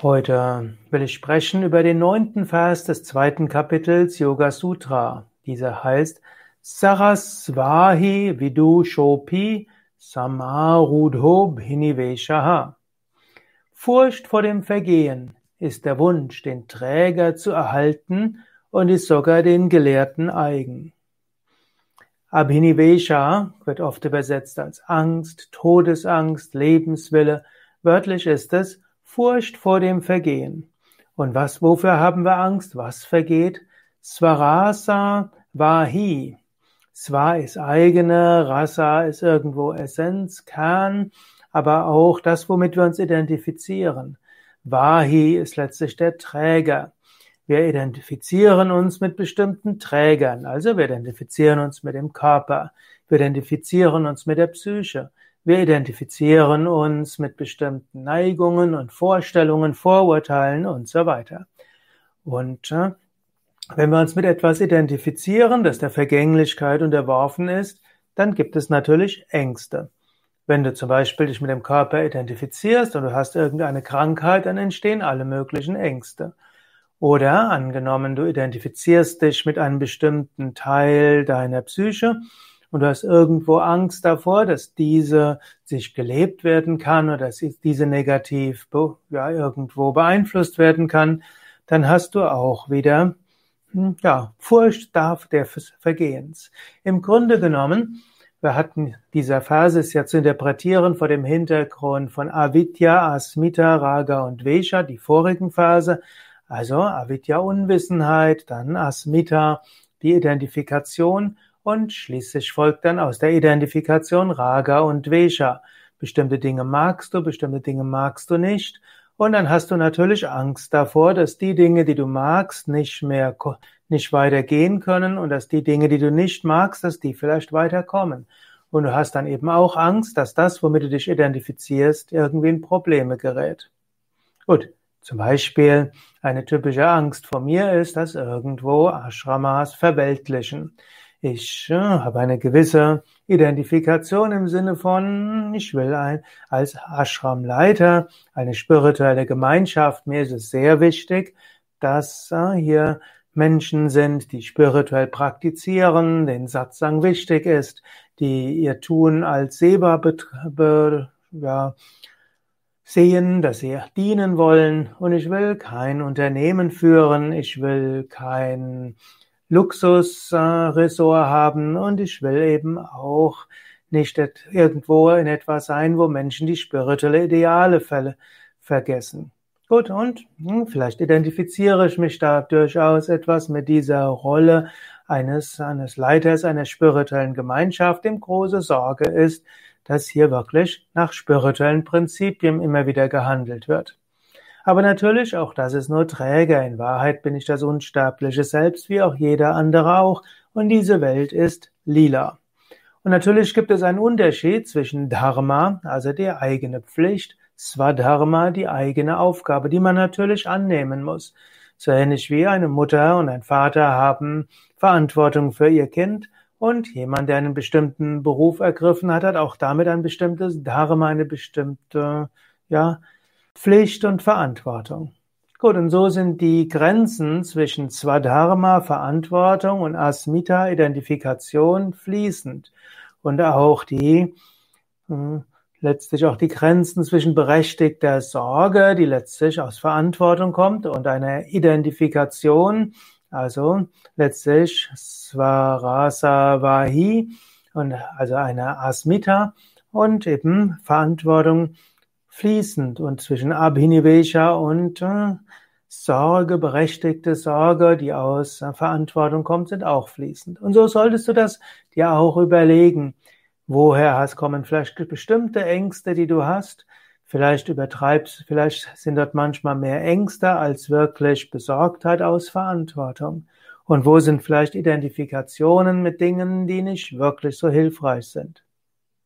Heute will ich sprechen über den neunten Vers des zweiten Kapitels Yoga Sutra. Dieser heißt Sarasvahi Vidushopi Samarudho Bhiniveshaha. Furcht vor dem Vergehen ist der Wunsch, den Träger zu erhalten und ist sogar den Gelehrten eigen. Abhinivesha wird oft übersetzt als Angst, Todesangst, Lebenswille. Wörtlich ist es Furcht vor dem Vergehen. Und was, wofür haben wir Angst? Was vergeht? Swarasa Vahi. Swa ist eigene, Rasa ist irgendwo Essenz, Kern, aber auch das, womit wir uns identifizieren. Vahi ist letztlich der Träger. Wir identifizieren uns mit bestimmten Trägern, also wir identifizieren uns mit dem Körper, wir identifizieren uns mit der Psyche, wir identifizieren uns mit bestimmten Neigungen und Vorstellungen, Vorurteilen und so weiter. Und äh, wenn wir uns mit etwas identifizieren, das der Vergänglichkeit unterworfen ist, dann gibt es natürlich Ängste. Wenn du zum Beispiel dich mit dem Körper identifizierst und du hast irgendeine Krankheit, dann entstehen alle möglichen Ängste. Oder angenommen, du identifizierst dich mit einem bestimmten Teil deiner Psyche und du hast irgendwo Angst davor, dass diese sich gelebt werden kann oder dass diese negativ ja, irgendwo beeinflusst werden kann, dann hast du auch wieder hm, ja, Furcht darf der Vergehens. Im Grunde genommen, wir hatten dieser Verse ist ja zu interpretieren vor dem Hintergrund von Avidya, Asmita, Raga und Vesha, die vorigen Verse. Also Avidya Unwissenheit, dann Asmita die Identifikation und schließlich folgt dann aus der Identifikation Raga und Vesha. Bestimmte Dinge magst du, bestimmte Dinge magst du nicht. Und dann hast du natürlich Angst davor, dass die Dinge, die du magst, nicht mehr, nicht weitergehen können und dass die Dinge, die du nicht magst, dass die vielleicht weiterkommen. Und du hast dann eben auch Angst, dass das, womit du dich identifizierst, irgendwie in Probleme gerät. Gut. Zum Beispiel eine typische Angst von mir ist, dass irgendwo Ashramas verweltlichen. Ich äh, habe eine gewisse Identifikation im Sinne von, ich will ein, als Ashram-Leiter eine spirituelle Gemeinschaft. Mir ist es sehr wichtig, dass äh, hier Menschen sind, die spirituell praktizieren, den Satsang wichtig ist, die ihr Tun als Seba ja, sehen, dass sie dienen wollen. Und ich will kein Unternehmen führen, ich will kein Luxusressort haben und ich will eben auch nicht irgendwo in etwas sein, wo Menschen die spirituelle Ideale ver vergessen. Gut, und hm, vielleicht identifiziere ich mich da durchaus etwas mit dieser Rolle eines, eines Leiters einer spirituellen Gemeinschaft, dem große Sorge ist, dass hier wirklich nach spirituellen Prinzipien immer wieder gehandelt wird. Aber natürlich, auch das ist nur Träger. In Wahrheit bin ich das unsterbliche Selbst, wie auch jeder andere auch. Und diese Welt ist lila. Und natürlich gibt es einen Unterschied zwischen Dharma, also die eigene Pflicht, Swadharma, die eigene Aufgabe, die man natürlich annehmen muss. So ähnlich wie eine Mutter und ein Vater haben Verantwortung für ihr Kind und jemand, der einen bestimmten Beruf ergriffen hat, hat auch damit ein bestimmtes Dharma, eine bestimmte, ja, Pflicht und Verantwortung. Gut, und so sind die Grenzen zwischen Swadharma, Verantwortung und Asmita, Identifikation, fließend. Und auch die, hm, letztlich auch die Grenzen zwischen berechtigter Sorge, die letztlich aus Verantwortung kommt, und einer Identifikation, also letztlich Svarasa Vahi, und also einer Asmita, und eben Verantwortung, fließend und zwischen Abhinivesha und äh, Sorge, berechtigte Sorge, die aus äh, Verantwortung kommt, sind auch fließend. Und so solltest du das dir auch überlegen. Woher hast, kommen vielleicht bestimmte Ängste, die du hast? Vielleicht übertreibst, vielleicht sind dort manchmal mehr Ängste als wirklich Besorgtheit aus Verantwortung. Und wo sind vielleicht Identifikationen mit Dingen, die nicht wirklich so hilfreich sind?